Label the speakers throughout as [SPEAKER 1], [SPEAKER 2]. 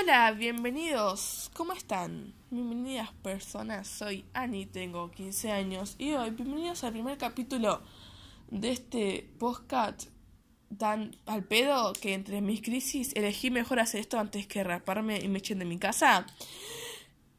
[SPEAKER 1] Hola, bienvenidos. ¿Cómo están? Bienvenidas personas. Soy Ani, tengo 15 años y hoy bienvenidos al primer capítulo de este podcast tan al pedo que entre mis crisis elegí mejor hacer esto antes que raparme y me echen de mi casa.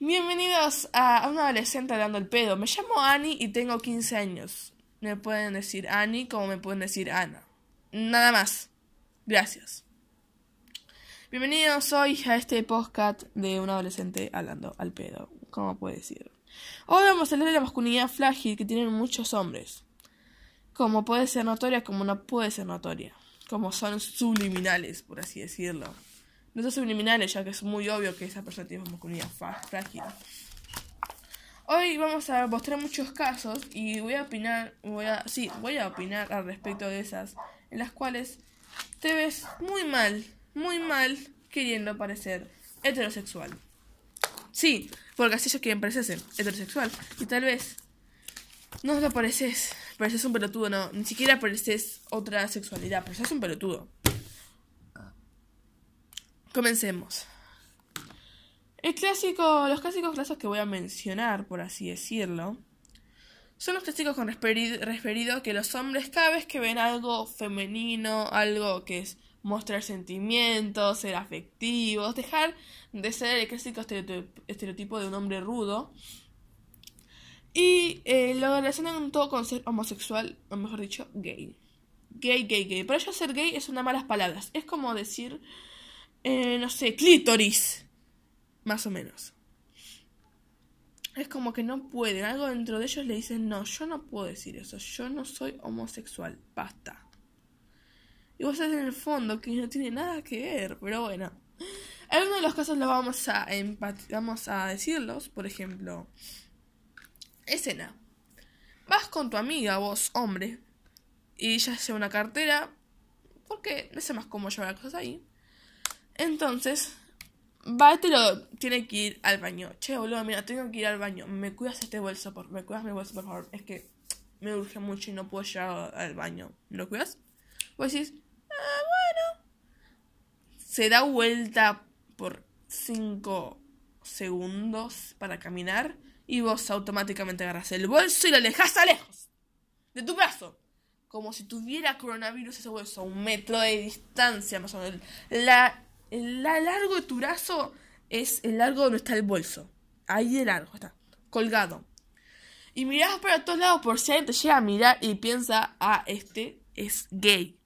[SPEAKER 1] Bienvenidos a una adolescente dando el pedo. Me llamo Ani y tengo 15 años. Me pueden decir Ani como me pueden decir Ana. Nada más. Gracias. Bienvenidos hoy a este podcast de un adolescente hablando al pedo. ¿Cómo puede decir? Hoy vamos a hablar de la masculinidad frágil que tienen muchos hombres. Como puede ser notoria, como no puede ser notoria. Como son subliminales, por así decirlo. No son subliminales, ya que es muy obvio que esa persona tiene masculinidad frágil. Hoy vamos a mostrar muchos casos y voy a opinar, voy a, sí, voy a opinar al respecto de esas, en las cuales te ves muy mal muy mal queriendo parecer heterosexual. Sí, porque así ellos quieren parecerse heterosexual. Y tal vez no te pareces, pareces un pelotudo, no. Ni siquiera pareces otra sexualidad, pareces un pelotudo. Comencemos. El clásico, los clásicos casos que voy a mencionar, por así decirlo, son los clásicos con referido que los hombres cada vez que ven algo femenino, algo que es mostrar sentimientos, ser afectivos, dejar de ser el clásico estereotipo de un hombre rudo. Y eh, lo relacionan todo con ser homosexual, o mejor dicho, gay. Gay, gay, gay. Para ellos ser gay es una malas palabras. Es como decir, eh, no sé, clítoris. Más o menos. Es como que no pueden. Algo dentro de ellos le dicen, no, yo no puedo decir eso. Yo no soy homosexual. Basta. Y vos sabés en el fondo que no tiene nada que ver, pero bueno. Algunos de los casos los vamos a, vamos a decirlos, por ejemplo, escena. Vas con tu amiga, vos, hombre, y ella lleva una cartera, porque no sé más cómo llevar las cosas ahí. Entonces, va, te lo tiene que ir al baño. Che, boludo, mira, tengo que ir al baño. ¿Me cuidas este bolso, por Me cuidas mi bolso, por favor. Es que me urge mucho y no puedo llegar al baño. ¿Me lo cuidas? Vos decís, se da vuelta por 5 segundos para caminar y vos automáticamente agarras el bolso y lo alejas a lejos de tu brazo. Como si tuviera coronavirus ese bolso a un metro de distancia más o menos. La, largo de tu brazo es el largo donde está el bolso. Ahí de largo está, colgado. Y mirás para todos lados por si alguien te llega a mirar y piensa, ah, este es gay.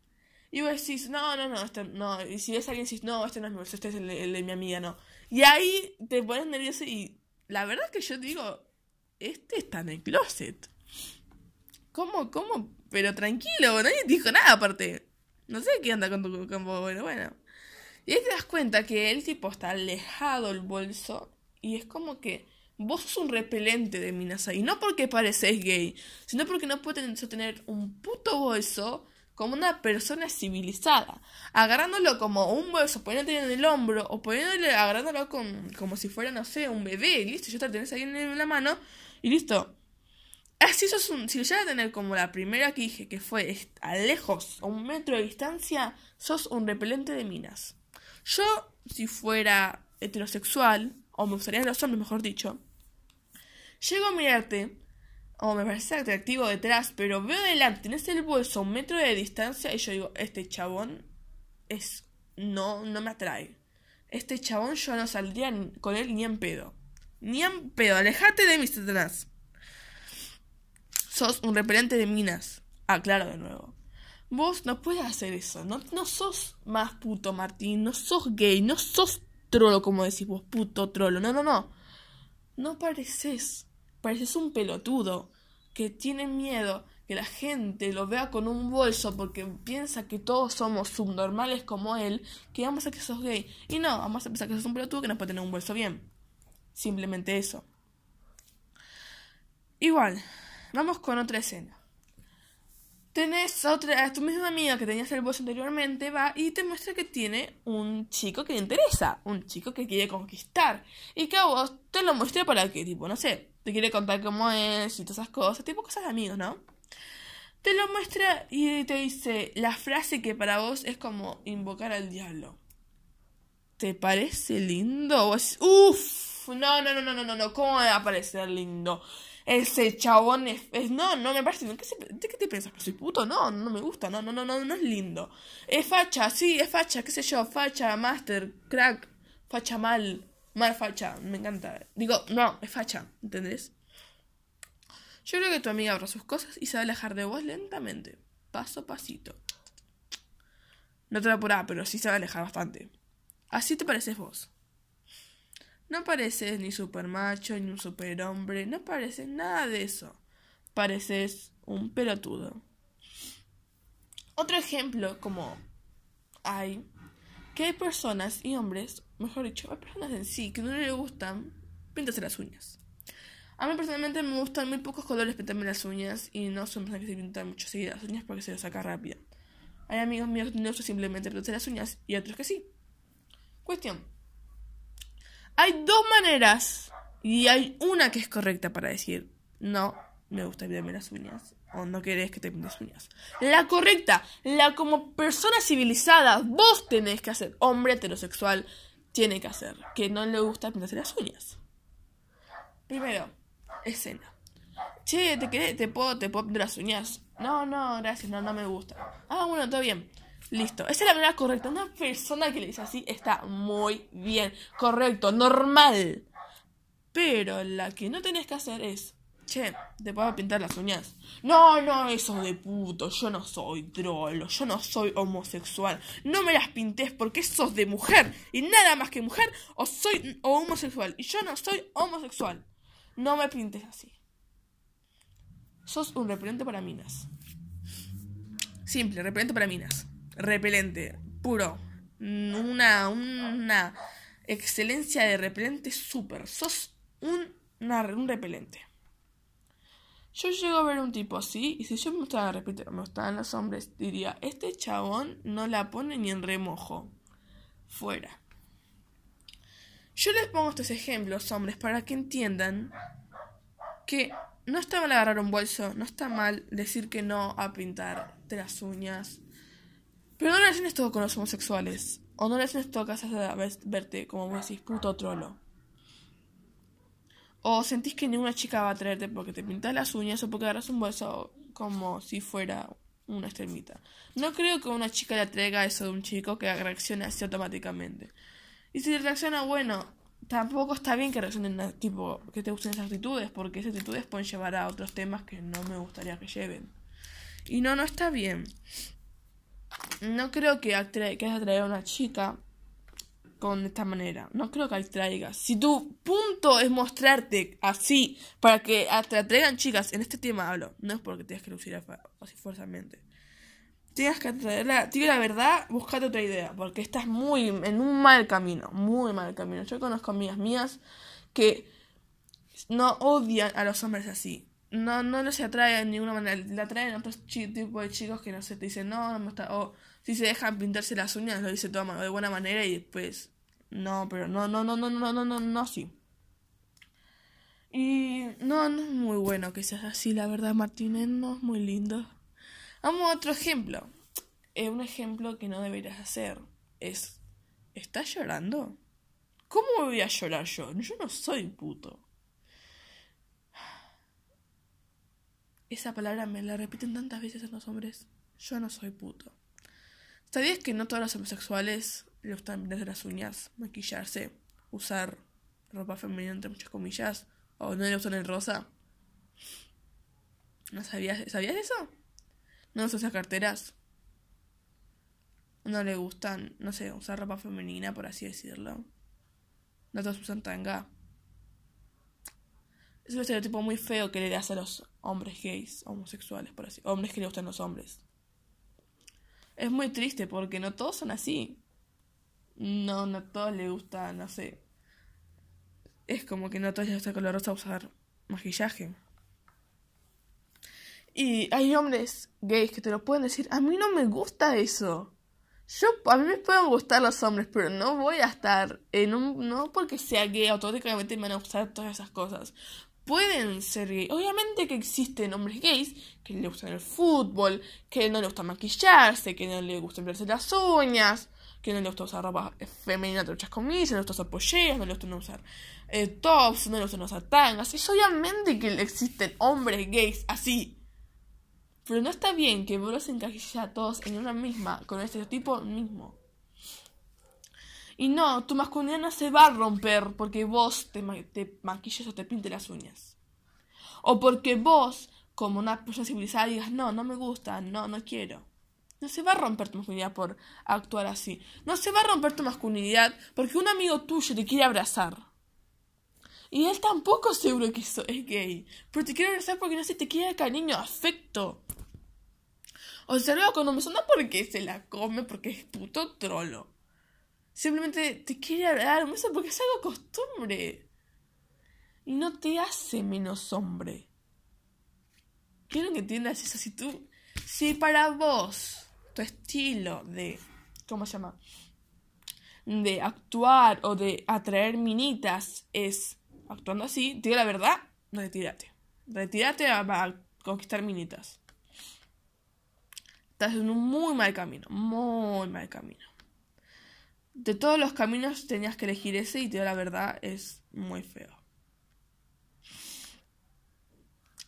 [SPEAKER 1] Y vos decís, no, no, no, este, no. Y si ves a alguien decís, no, este no es mi bolso, este es el, de mi amiga, no. Y ahí te pones nervioso y la verdad es que yo digo, este está en el closet. ¿Cómo, cómo? Pero tranquilo, nadie dijo nada aparte. No sé qué anda con tu campo, bueno, bueno. Y ahí te das cuenta que el tipo está alejado el bolso y es como que vos sos un repelente de minas ahí. No porque pareces gay, sino porque no puedes tener un puto bolso como una persona civilizada, agarrándolo como un bolso, poniéndolo en el hombro o poniéndole, agarrándolo con, como si fuera, no sé, un bebé, listo, ya te tenés ahí en la mano y listo. Así sos un, si lo llegas a tener como la primera que dije, que fue a lejos, a un metro de distancia, sos un repelente de minas. Yo, si fuera heterosexual, o me gustaría los hombres, mejor dicho, llego a mirarte o me parece atractivo detrás, pero veo delante, tenés el bolso a un metro de distancia y yo digo, este chabón es... no, no me atrae. Este chabón yo no saldría con él ni en pedo. Ni en pedo, alejate de mí, Satanás. Sos un repelente de minas. Aclaro de nuevo. Vos no puedes hacer eso. No, no sos más puto, Martín. No sos gay. No sos trolo, como decís vos, puto trolo. No, no, no. No pareces. Pareces un pelotudo que tiene miedo que la gente lo vea con un bolso porque piensa que todos somos subnormales como él, que vamos a que sos gay. Y no, vamos a pensar que sos un pelotudo que no puede tener un bolso bien. Simplemente eso. Igual, vamos con otra escena. Tenés otra, a tu misma amiga que tenías el bolso anteriormente, va y te muestra que tiene un chico que le interesa, un chico que quiere conquistar. Y que a vos te lo muestre para que, tipo, no sé, te quiere contar cómo es y todas esas cosas, tipo cosas de amigos, ¿no? Te lo muestra y te dice la frase que para vos es como invocar al diablo. ¿te parece lindo? Uff, no, no, no, no, no, no, no, ¿cómo me va a parecer lindo? Ese chabón es, no, no me parece, ¿qué, ¿de qué te piensas? ¿Que soy puto? No, no me gusta, no, no, no, no, no es lindo. Es facha, sí, es facha, qué sé yo, facha, master, crack, facha mal, mal facha, me encanta. Digo, no, es facha, ¿entendés? Yo creo que tu amiga abra sus cosas y se va a alejar de vos lentamente, paso a pasito. No te va a apurar, pero sí se va a alejar bastante. Así te pareces vos. No pareces ni super macho, ni un super hombre, no pareces nada de eso. Pareces un pelotudo. Otro ejemplo, como hay, que hay personas y hombres, mejor dicho, hay personas en sí que no le gustan pintarse las uñas. A mí personalmente me gustan muy pocos colores pintarme las uñas y no son personas que se pintan mucho seguidas las uñas porque se las saca rápido. Hay amigos míos que no usan simplemente pintarse las uñas y otros que sí. Cuestión. Hay dos maneras y hay una que es correcta para decir no me gusta pintarme las uñas o no querés que te pintes uñas. La correcta, la como persona civilizada, vos tenés que hacer, hombre heterosexual tiene que hacer, que no le gusta pintarse las uñas. Primero, escena. Che, ¿te querés? ¿Te puedo, te puedo pintar las uñas? No, no, gracias, no, no me gusta. Ah, bueno, todo bien. Listo. Esa es la manera correcta. Una persona que le dice así está muy bien. Correcto, normal. Pero la que no tenés que hacer es. Che, ¿te puedo pintar las uñas? No, no, eso de puto. Yo no soy trolo. Yo no soy homosexual. No me las pintes porque sos de mujer. Y nada más que mujer. O soy homosexual. Y yo no soy homosexual. No me pintes así. Sos un repelente para minas. Simple, repelente para minas repelente, puro. Una, una excelencia de repelente súper. Sos un, un repelente. Yo llego a ver un tipo así, y si yo me gustaba, repito, me gustaban los hombres, diría, este chabón no la pone ni en remojo. Fuera. Yo les pongo estos ejemplos, hombres, para que entiendan que no está mal agarrar un bolso, no está mal decir que no a pintar de las uñas, pero no le hacen esto con los homosexuales. O no le hacen esto a verte como vos decís, puto trolo. O sentís que ninguna chica va a traerte porque te pintas las uñas o porque agarras un bolso como si fuera una extremita. No creo que una chica le traiga eso de un chico que reaccione así automáticamente. Y si reacciona, bueno, tampoco está bien que reaccionen tipo que te gusten esas actitudes, porque esas actitudes pueden llevar a otros temas que no me gustaría que lleven. Y no, no está bien no creo que quieras atraer a una chica con esta manera. No creo que atraigas. Si tu punto es mostrarte así para que te atraigan chicas, en este tema hablo, no es porque tengas que lucir así fuerzamente. Tienes que atraerla, digo la verdad, buscate otra idea, porque estás muy en un mal camino, muy mal camino. Yo conozco amigas mías que no odian a los hombres así no, no, no se atrae de ninguna manera. Le atraen a otros tipos de chicos que no sé, te dicen, no, no me está. O si se dejan pintarse las uñas, lo dice todo de buena manera y después. No, pero no, no, no, no, no, no, no, no, sí. Y no, no es muy bueno que seas así, la verdad, Martínez, no es muy lindo. Vamos a otro ejemplo. Eh, un ejemplo que no deberías hacer es. ¿Estás llorando? ¿Cómo voy a llorar yo? Yo no soy puto. Esa palabra me la repiten tantas veces a los hombres. Yo no soy puto. ¿Sabías que no todos los homosexuales le gustan pintarse las uñas, maquillarse, usar ropa femenina entre muchas comillas? ¿O no le gustan el rosa? ¿No sabías, ¿Sabías eso? ¿No usas carteras? ¿No le gustan, no sé, usar ropa femenina, por así decirlo? ¿No todos usan tanga? Es un estereotipo muy feo que le das a los hombres gays, homosexuales, por así, hombres que le gustan los hombres. Es muy triste porque no todos son así. No, no a todos les gusta, no sé. Es como que no a todos les gusta colorosa usar maquillaje. Y hay hombres gays que te lo pueden decir, a mí no me gusta eso. Yo, a mí me pueden gustar los hombres, pero no voy a estar en un... No porque sea gay, automáticamente me van a gustar todas esas cosas pueden ser gays. Obviamente que existen hombres gays que le gustan el fútbol, que no le gusta maquillarse, que no le gusta verse las uñas, que no le gusta usar ropa femenina, truchas comillas, no le gusta usar polleras, no le gusta usar eh, tops, no le gusta usar tangas. Y obviamente que existen hombres gays así. Pero no está bien que vos los encajes a todos en una misma, con el estereotipo mismo. Y no, tu masculinidad no se va a romper porque vos te, te maquilles o te pintes las uñas. O porque vos, como una persona civilizada, digas, no, no me gusta, no, no quiero. No se va a romper tu masculinidad por actuar así. No se va a romper tu masculinidad porque un amigo tuyo te quiere abrazar. Y él tampoco seguro que eso es gay. Pero te quiere abrazar porque no sé, te quiere cariño, afecto. O luego cuando me suena porque se la come, porque es puto trolo. Simplemente te quiere dar un porque es algo costumbre. Y no te hace menos hombre. Quiero que entiendas eso. Si tú, si para vos, tu estilo de, ¿cómo se llama? De actuar o de atraer minitas es actuando así, digo la verdad, retírate. Retírate a, a conquistar minitas. Estás en un muy mal camino, muy mal camino. De todos los caminos tenías que elegir ese y te digo la verdad, es muy feo.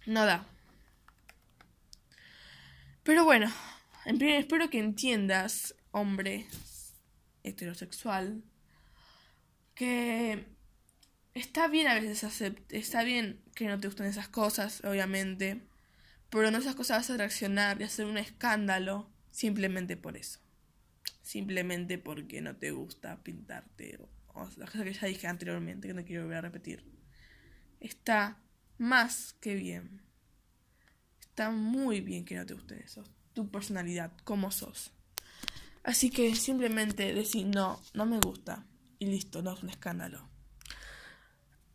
[SPEAKER 1] Nada. Pero bueno, espero que entiendas, hombre heterosexual, que está bien a veces aceptar, está bien que no te gusten esas cosas, obviamente, pero no esas cosas vas a reaccionar y hacer un escándalo simplemente por eso. Simplemente porque no te gusta pintarte o, las cosas que ya dije anteriormente, que no quiero volver a repetir. Está más que bien. Está muy bien que no te guste eso. Tu personalidad, como sos. Así que simplemente decir no, no me gusta. Y listo, no es un escándalo.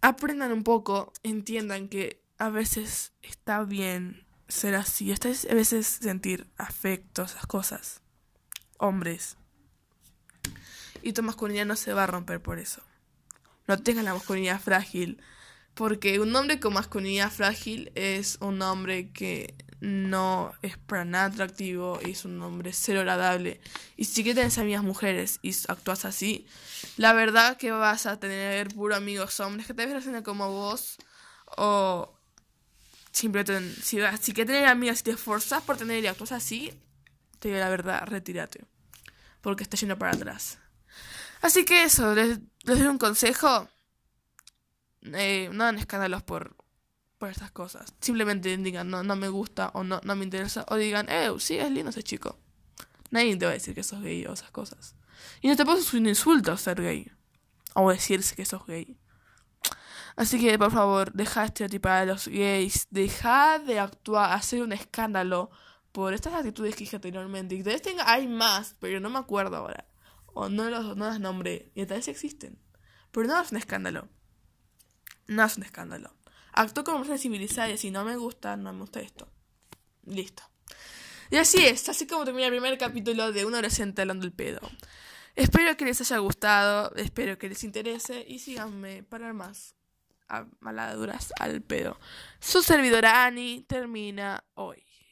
[SPEAKER 1] Aprendan un poco, entiendan que a veces está bien ser así. A veces sentir afecto, esas cosas. Hombres. Y tu masculinidad no se va a romper por eso. No tengas la masculinidad frágil. Porque un hombre con masculinidad frágil es un hombre que no es para nada atractivo y es un hombre cero agradable. Y si que tienes amigas mujeres y actúas así, la verdad que vas a tener puro amigos hombres que te ven como vos o Simplemente, si, si quieres tener amigas y te esforzas por tener y actúas así, te digo la verdad, retírate. Porque está yendo para atrás. Así que eso, les, doy un consejo. Eh, no hagan escándalos por, por estas cosas. Simplemente digan, no, no me gusta o no, no me interesa. O digan, eh, sí, es lindo ese chico. Nadie te va a decir que sos gay o esas cosas. Y no te puedes un insulto ser gay. O decirse que sos gay. Así que, por favor, deja de estereotipar a los gays, deja de actuar, hacer un escándalo por estas actitudes que dije anteriormente. Y tal vez tenga, hay más, pero no me acuerdo ahora. O no, los, no las nombré. Y tal vez existen. Pero no es un escándalo. No es un escándalo. Actúo como persona civilizada y si no me gusta, no me gusta esto. Listo. Y así es, así como termina el primer capítulo de Un adolescente hablando el pedo. Espero que les haya gustado, espero que les interese y síganme para más maladuras al pedo. Su servidora Ani termina hoy.